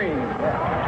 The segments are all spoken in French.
dream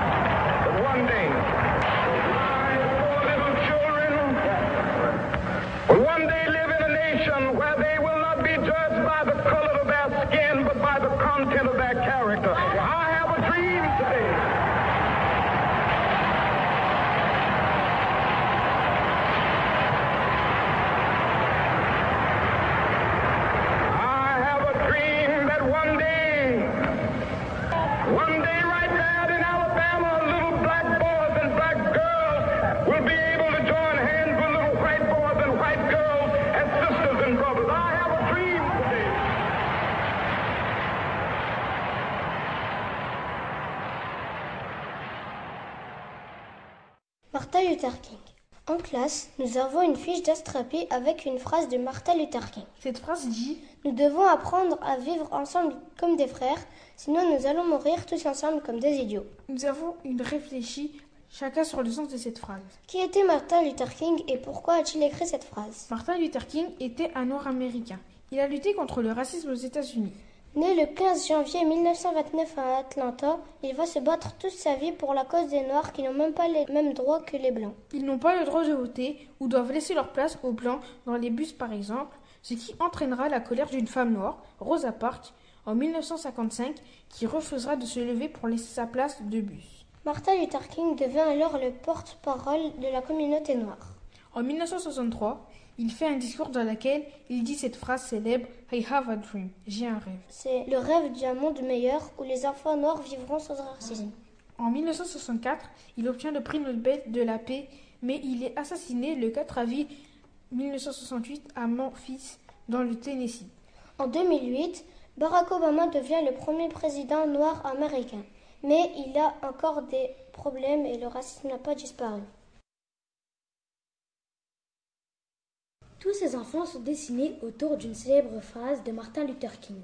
Luther King. En classe, nous avons une fiche d'Astrapé avec une phrase de Martin Luther King. Cette phrase dit Nous devons apprendre à vivre ensemble comme des frères, sinon nous allons mourir tous ensemble comme des idiots. Nous avons une réfléchi chacun sur le sens de cette phrase. Qui était Martin Luther King et pourquoi a-t-il écrit cette phrase? Martin Luther King était un noir américain. Il a lutté contre le racisme aux États-Unis. Né le 15 janvier 1929 à Atlanta, il va se battre toute sa vie pour la cause des Noirs qui n'ont même pas les mêmes droits que les Blancs. Ils n'ont pas le droit de voter ou doivent laisser leur place aux Blancs dans les bus par exemple, ce qui entraînera la colère d'une femme noire, Rosa Parks, en 1955, qui refusera de se lever pour laisser sa place de bus. Martin Luther King devint alors le porte-parole de la communauté noire. En 1963, il fait un discours dans lequel il dit cette phrase célèbre I have a dream, j'ai un rêve. C'est le rêve d'un monde meilleur où les enfants noirs vivront sans racisme. En 1964, il obtient le prix Nobel de la paix, mais il est assassiné le 4 avril 1968 à Memphis, dans le Tennessee. En 2008, Barack Obama devient le premier président noir américain. Mais il a encore des problèmes et le racisme n'a pas disparu. Tous ces enfants sont dessinés autour d'une célèbre phrase de Martin Luther King.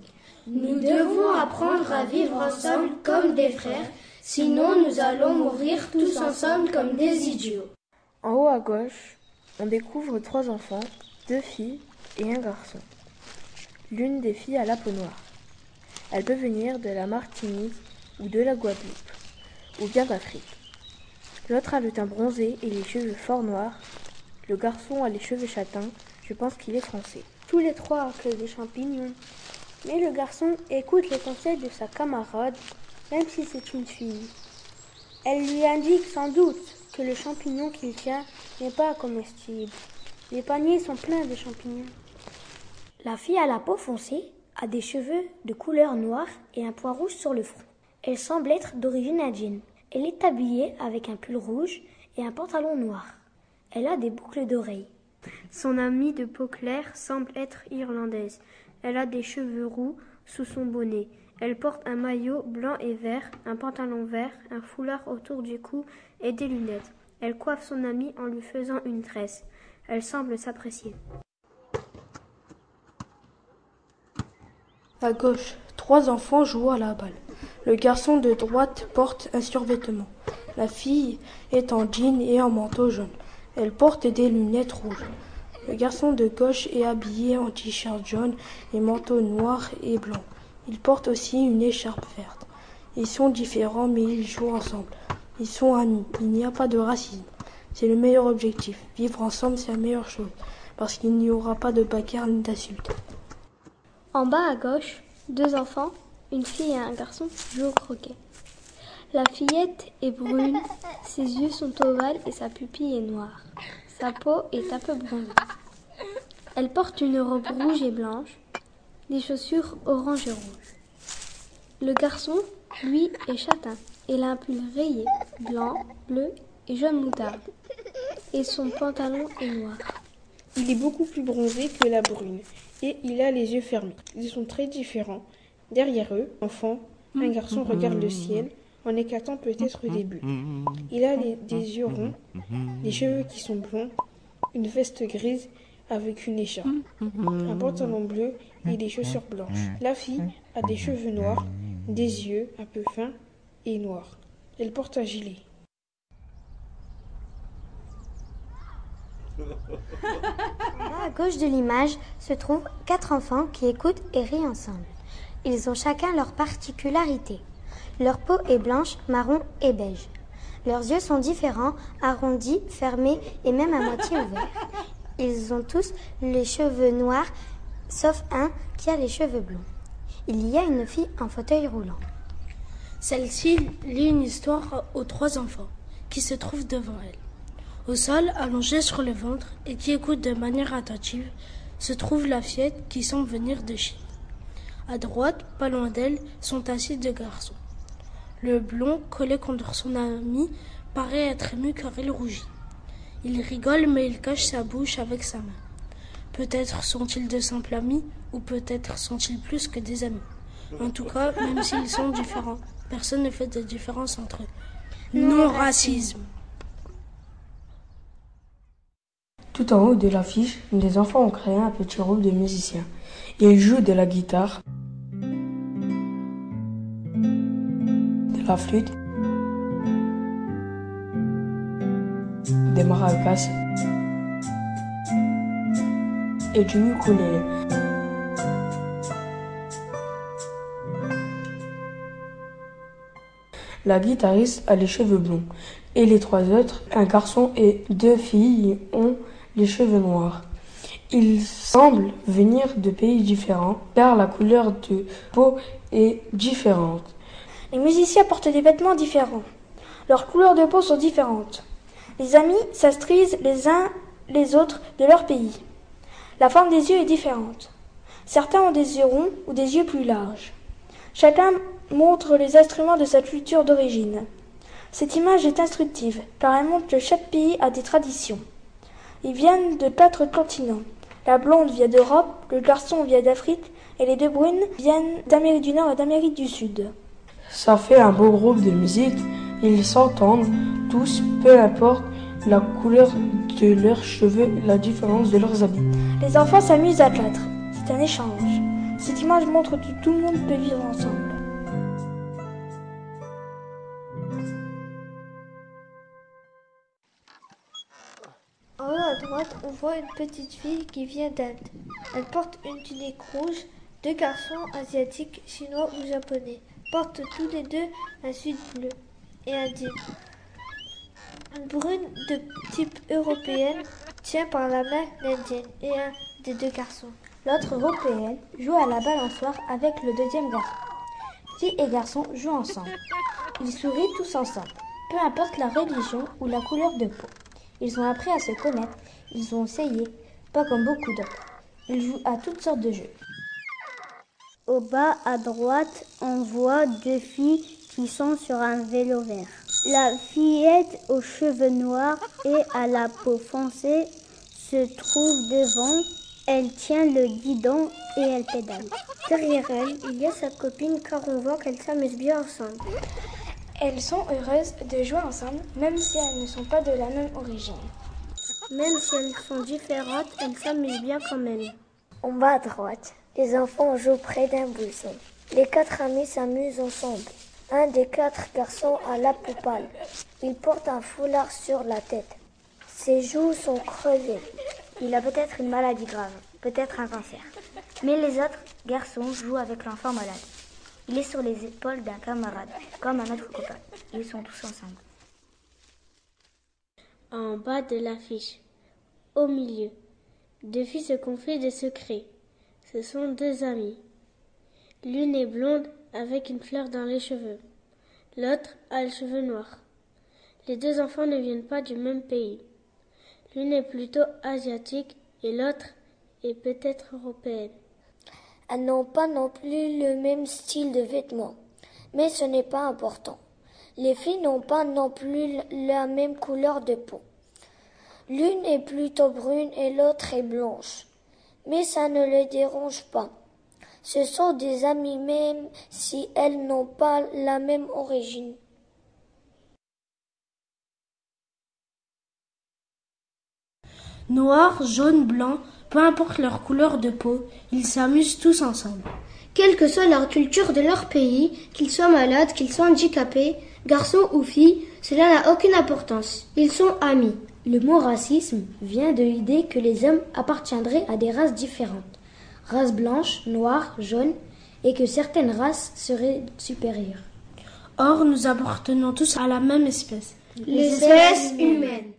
Nous devons apprendre à vivre ensemble comme des frères, sinon nous allons mourir tous ensemble comme des idiots. En haut à gauche, on découvre trois enfants, deux filles et un garçon. L'une des filles a la peau noire. Elle peut venir de la Martinique ou de la Guadeloupe, ou bien d'Afrique. L'autre a le teint bronzé et les cheveux fort noirs. Le garçon a les cheveux châtains, je pense qu'il est français. Tous les trois cueillent des champignons. Mais le garçon écoute les conseils de sa camarade, même si c'est une fille. Elle lui indique sans doute que le champignon qu'il tient n'est pas comestible. Les paniers sont pleins de champignons. La fille à la peau foncée a des cheveux de couleur noire et un point rouge sur le front. Elle semble être d'origine indienne. Elle est habillée avec un pull rouge et un pantalon noir. Elle a des boucles d'oreilles. Son amie de peau claire semble être irlandaise. Elle a des cheveux roux sous son bonnet. Elle porte un maillot blanc et vert, un pantalon vert, un foulard autour du cou et des lunettes. Elle coiffe son amie en lui faisant une tresse. Elle semble s'apprécier. À gauche, trois enfants jouent à la balle. Le garçon de droite porte un survêtement. La fille est en jean et en manteau jaune. Elle porte des lunettes rouges. Le garçon de gauche est habillé en t-shirt jaune et manteau noir et blanc. Il porte aussi une écharpe verte. Ils sont différents mais ils jouent ensemble. Ils sont amis. Il n'y a pas de racisme. C'est le meilleur objectif. Vivre ensemble, c'est la meilleure chose. Parce qu'il n'y aura pas de bagarre ni d'insultes. En bas à gauche, deux enfants, une fille et un garçon, jouent au croquet. La fillette est brune, ses yeux sont ovales et sa pupille est noire. Sa peau est un peu bronzée. Elle porte une robe rouge et blanche, des chaussures orange et rouge. Le garçon, lui, est châtain. Il a un pull rayé, blanc, bleu et jaune moutarde. Et son pantalon est noir. Il est beaucoup plus bronzé que la brune et il a les yeux fermés. Ils sont très différents. Derrière eux, enfant, un garçon regarde le ciel en éclatant peut-être au début. Il a les- des yeux ronds, des cheveux qui sont blonds, une veste grise avec une écharpe, un pantalon bleu et des chaussures blanches. La fille a des cheveux noirs, des yeux un peu fins et noirs. Elle porte un gilet. Là, à gauche de l'image se trouvent quatre enfants qui écoutent et rient ensemble. Ils ont chacun leur particularité. Leur peau est blanche, marron et beige. Leurs yeux sont différents, arrondis, fermés et même à moitié ouverts. Ils ont tous les cheveux noirs, sauf un qui a les cheveux blonds. Il y a une fille en fauteuil roulant. Celle-ci lit une histoire aux trois enfants qui se trouvent devant elle. Au sol, allongé sur le ventre et qui écoute de manière attentive, se trouve la fillette qui semble venir de Chine. À droite, pas loin d'elle, sont assis deux garçons. Le blond, collé contre son ami, paraît être ému car il rougit. Il rigole mais il cache sa bouche avec sa main. Peut-être sont-ils de simples amis ou peut-être sont-ils plus que des amis. En tout cas, même s'ils sont différents, personne ne fait de différence entre eux. Non-racisme. Tout en haut de l'affiche, les enfants ont créé un petit rôle de musicien. Ils jouent de la guitare, la flûte, des maracas et du ukulélé. La guitariste a les cheveux blonds et les trois autres, un garçon et deux filles, ont les cheveux noirs. Ils semblent venir de pays différents car la couleur de peau est différente. Les musiciens portent des vêtements différents. Leurs couleurs de peau sont différentes. Les amis s'astrisent les uns les autres de leur pays. La forme des yeux est différente. Certains ont des yeux ronds ou des yeux plus larges. Chacun montre les instruments de sa culture d'origine. Cette image est instructive, car elle montre que chaque pays a des traditions. Ils viennent de quatre continents. La blonde vient d'Europe, le garçon vient d'Afrique, et les deux brunes viennent d'Amérique du Nord et d'Amérique du Sud. Ça fait un beau groupe de musique. Ils s'entendent tous, peu importe la couleur de leurs cheveux, la différence de leurs habits. Les enfants s'amusent à quatre. C'est un échange. Cette image montre que tout le monde peut vivre ensemble. En haut à droite, on voit une petite fille qui vient d'Inde. Elle porte une tunique rouge. Deux garçons asiatiques, chinois ou japonais portent tous les deux un suite bleu et un jean. Une brune de type européenne tient par la main l'indienne et un des deux garçons. L'autre européenne joue à la balançoire avec le deuxième garçon. Fille et garçon jouent ensemble. Ils sourient tous ensemble, peu importe la religion ou la couleur de peau. Ils ont appris à se connaître, ils ont essayé, pas comme beaucoup d'autres. Ils jouent à toutes sortes de jeux. Au bas à droite, on voit deux filles qui sont sur un vélo vert. La fillette aux cheveux noirs et à la peau foncée se trouve devant. Elle tient le guidon et elle pédale. Derrière elle, il y a sa copine car on voit qu'elles s'amusent bien ensemble. Elles sont heureuses de jouer ensemble, même si elles ne sont pas de la même origine. Même si elles sont différentes, elles s'amusent bien quand même. En bas à droite, les enfants jouent près d'un buisson. Les quatre amis s'amusent ensemble. Un des quatre garçons a la peau pâle. Il porte un foulard sur la tête. Ses joues sont crevées. Il a peut-être une maladie grave, peut-être un cancer. Mais les autres garçons jouent avec l'enfant malade. Il est sur les épaules d'un camarade, comme un autre copain. Ils sont tous ensemble. En bas de l'affiche, au milieu, deux filles se confient des secrets. Ce sont deux amies. L'une est blonde avec une fleur dans les cheveux. L'autre a les cheveux noirs. Les deux enfants ne viennent pas du même pays. L'une est plutôt asiatique et l'autre est peut-être européenne. Elles n'ont pas non plus le même style de vêtements, mais ce n'est pas important. Les filles n'ont pas non plus la même couleur de peau. L'une est plutôt brune et l'autre est blanche, mais ça ne les dérange pas. Ce sont des amies même si elles n'ont pas la même origine. Noir, jaune, blanc, peu importe leur couleur de peau, ils s'amusent tous ensemble. Quelle que soit leur culture de leur pays, qu'ils soient malades, qu'ils soient handicapés, garçons ou filles, cela n'a aucune importance. Ils sont amis. Le mot racisme vient de l'idée que les hommes appartiendraient à des races différentes, race blanche, noire, jaune, et que certaines races seraient supérieures. Or, nous appartenons tous à la même espèce. Les espèces humaines.